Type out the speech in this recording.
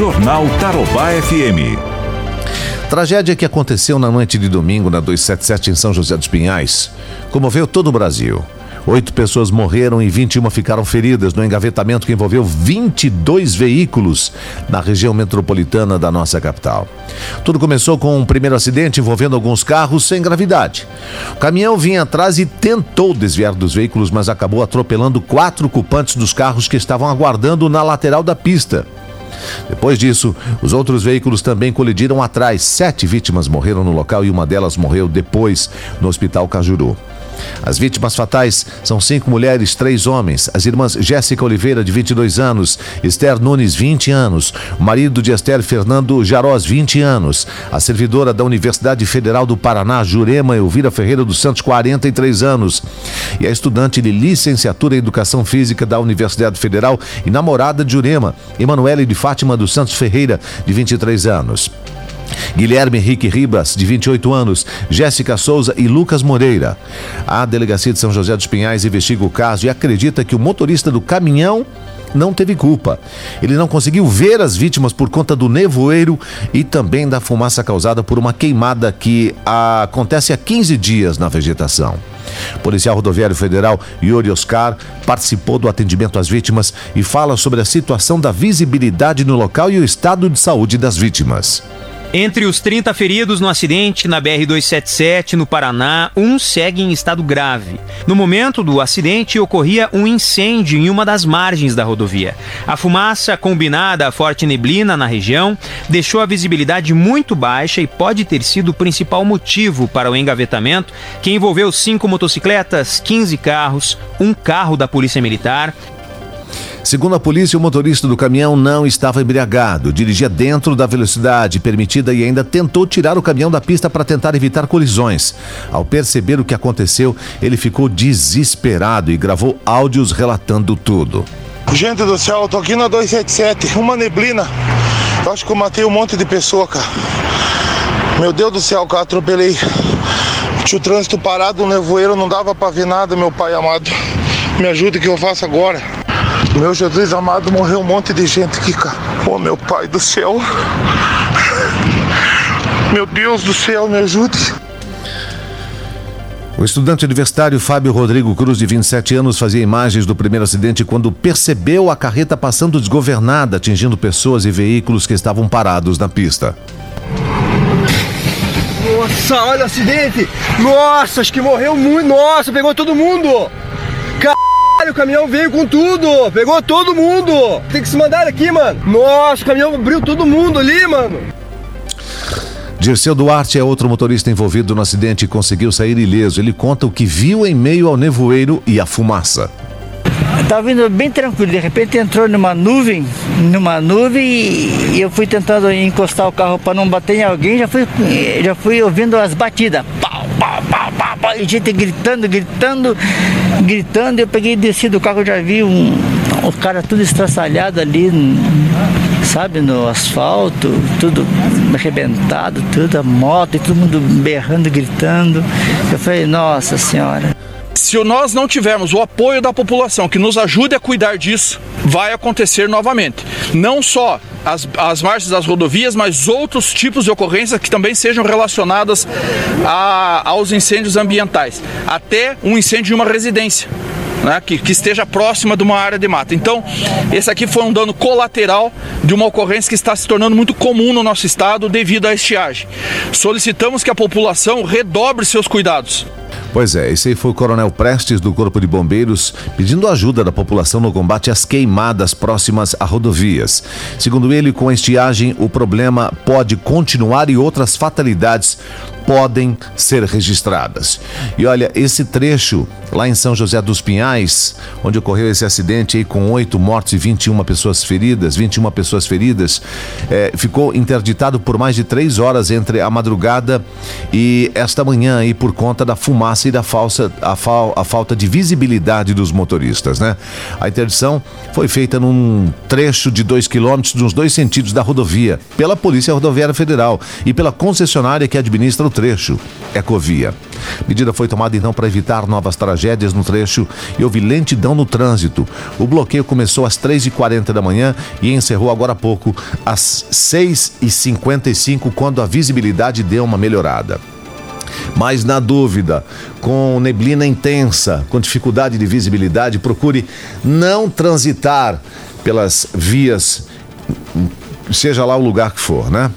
Jornal Tarobá FM. Tragédia que aconteceu na noite de domingo na 277 em São José dos Pinhais comoveu todo o Brasil. Oito pessoas morreram e 21 ficaram feridas no engavetamento que envolveu 22 veículos na região metropolitana da nossa capital. Tudo começou com um primeiro acidente envolvendo alguns carros sem gravidade. O caminhão vinha atrás e tentou desviar dos veículos, mas acabou atropelando quatro ocupantes dos carros que estavam aguardando na lateral da pista. Depois disso, os outros veículos também colidiram atrás. Sete vítimas morreram no local e uma delas morreu depois no Hospital Cajuru. As vítimas fatais são cinco mulheres, três homens. As irmãs Jéssica Oliveira, de 22 anos, Esther Nunes, 20 anos, o marido de Esther, Fernando Jarós, 20 anos, a servidora da Universidade Federal do Paraná, Jurema Elvira Ferreira dos Santos, 43 anos, e a estudante de licenciatura em Educação Física da Universidade Federal e namorada de Jurema, Emanuele de Fátima dos Santos Ferreira, de 23 anos. Guilherme Henrique Ribas, de 28 anos, Jéssica Souza e Lucas Moreira. A Delegacia de São José dos Pinhais investiga o caso e acredita que o motorista do caminhão não teve culpa. Ele não conseguiu ver as vítimas por conta do nevoeiro e também da fumaça causada por uma queimada que acontece há 15 dias na vegetação. O policial rodoviário federal Yuri Oscar participou do atendimento às vítimas e fala sobre a situação da visibilidade no local e o estado de saúde das vítimas. Entre os 30 feridos no acidente na BR-277, no Paraná, um segue em estado grave. No momento do acidente, ocorria um incêndio em uma das margens da rodovia. A fumaça, combinada à forte neblina na região, deixou a visibilidade muito baixa e pode ter sido o principal motivo para o engavetamento, que envolveu cinco motocicletas, 15 carros, um carro da Polícia Militar Segundo a polícia, o motorista do caminhão não estava embriagado, dirigia dentro da velocidade permitida e ainda tentou tirar o caminhão da pista para tentar evitar colisões. Ao perceber o que aconteceu, ele ficou desesperado e gravou áudios relatando tudo. Gente do céu, eu tô aqui na 277, uma neblina. Eu acho que eu matei um monte de pessoa, cara. Meu Deus do céu, cara, atropelei. Tinha o trânsito parado, o nevoeiro não dava pra ver nada, meu pai amado. Me ajuda que eu faço agora. Meu Jesus amado, morreu um monte de gente aqui, cara. Oh, meu Pai do céu. Meu Deus do céu, me ajude. O estudante universitário Fábio Rodrigo Cruz, de 27 anos, fazia imagens do primeiro acidente quando percebeu a carreta passando desgovernada, atingindo pessoas e veículos que estavam parados na pista. Nossa, olha o acidente! Nossa, acho que morreu muito! Nossa, pegou todo mundo! O caminhão veio com tudo, pegou todo mundo. Tem que se mandar aqui, mano. Nossa, o caminhão abriu todo mundo ali, mano. Dirceu Duarte é outro motorista envolvido no acidente e conseguiu sair ileso. Ele conta o que viu em meio ao nevoeiro e à fumaça. Estava vindo bem tranquilo, de repente entrou numa nuvem, numa nuvem e eu fui tentando encostar o carro para não bater em alguém, já fui, já fui ouvindo as batidas. Pau, pau, pau, pau, pau, e gente gritando, gritando, gritando. Eu peguei e desci do carro, já vi um, o cara tudo estraçalhado ali, sabe, no asfalto, tudo arrebentado, tudo, a moto, e todo mundo berrando, gritando. Eu falei, nossa senhora se nós não tivermos o apoio da população que nos ajude a cuidar disso, vai acontecer novamente. Não só as, as margens das rodovias, mas outros tipos de ocorrências que também sejam relacionadas a, aos incêndios ambientais. Até um incêndio em uma residência. Né, que, que, esteja próxima de uma área de mata. Então, esse aqui foi um dano colateral de uma ocorrência que está se tornando muito comum no nosso estado devido à estiagem. Solicitamos que a população redobre seus cuidados. Pois é, esse foi o Coronel Prestes do Corpo de Bombeiros pedindo ajuda da população no combate às queimadas próximas a rodovias. Segundo ele, com a estiagem, o problema pode continuar e outras fatalidades podem ser registradas. E olha, esse trecho lá em São José dos Pinhais, onde ocorreu esse acidente aí com oito mortos e 21 pessoas feridas, 21 pessoas feridas, é, ficou interditado por mais de três horas entre a madrugada e esta manhã aí por conta da fumaça e da falsa, a, fal, a falta de visibilidade dos motoristas, né? A interdição foi feita num trecho de dois quilômetros nos dois sentidos da rodovia, pela Polícia Rodoviária Federal e pela concessionária que administra o trecho Ecovia. Medida foi tomada então para evitar novas tragédias no trecho e houve lentidão no trânsito. O bloqueio começou às 3h40 da manhã e encerrou agora há pouco às 6h55, quando a visibilidade deu uma melhorada. Mas na dúvida, com neblina intensa, com dificuldade de visibilidade, procure não transitar pelas vias, seja lá o lugar que for, né?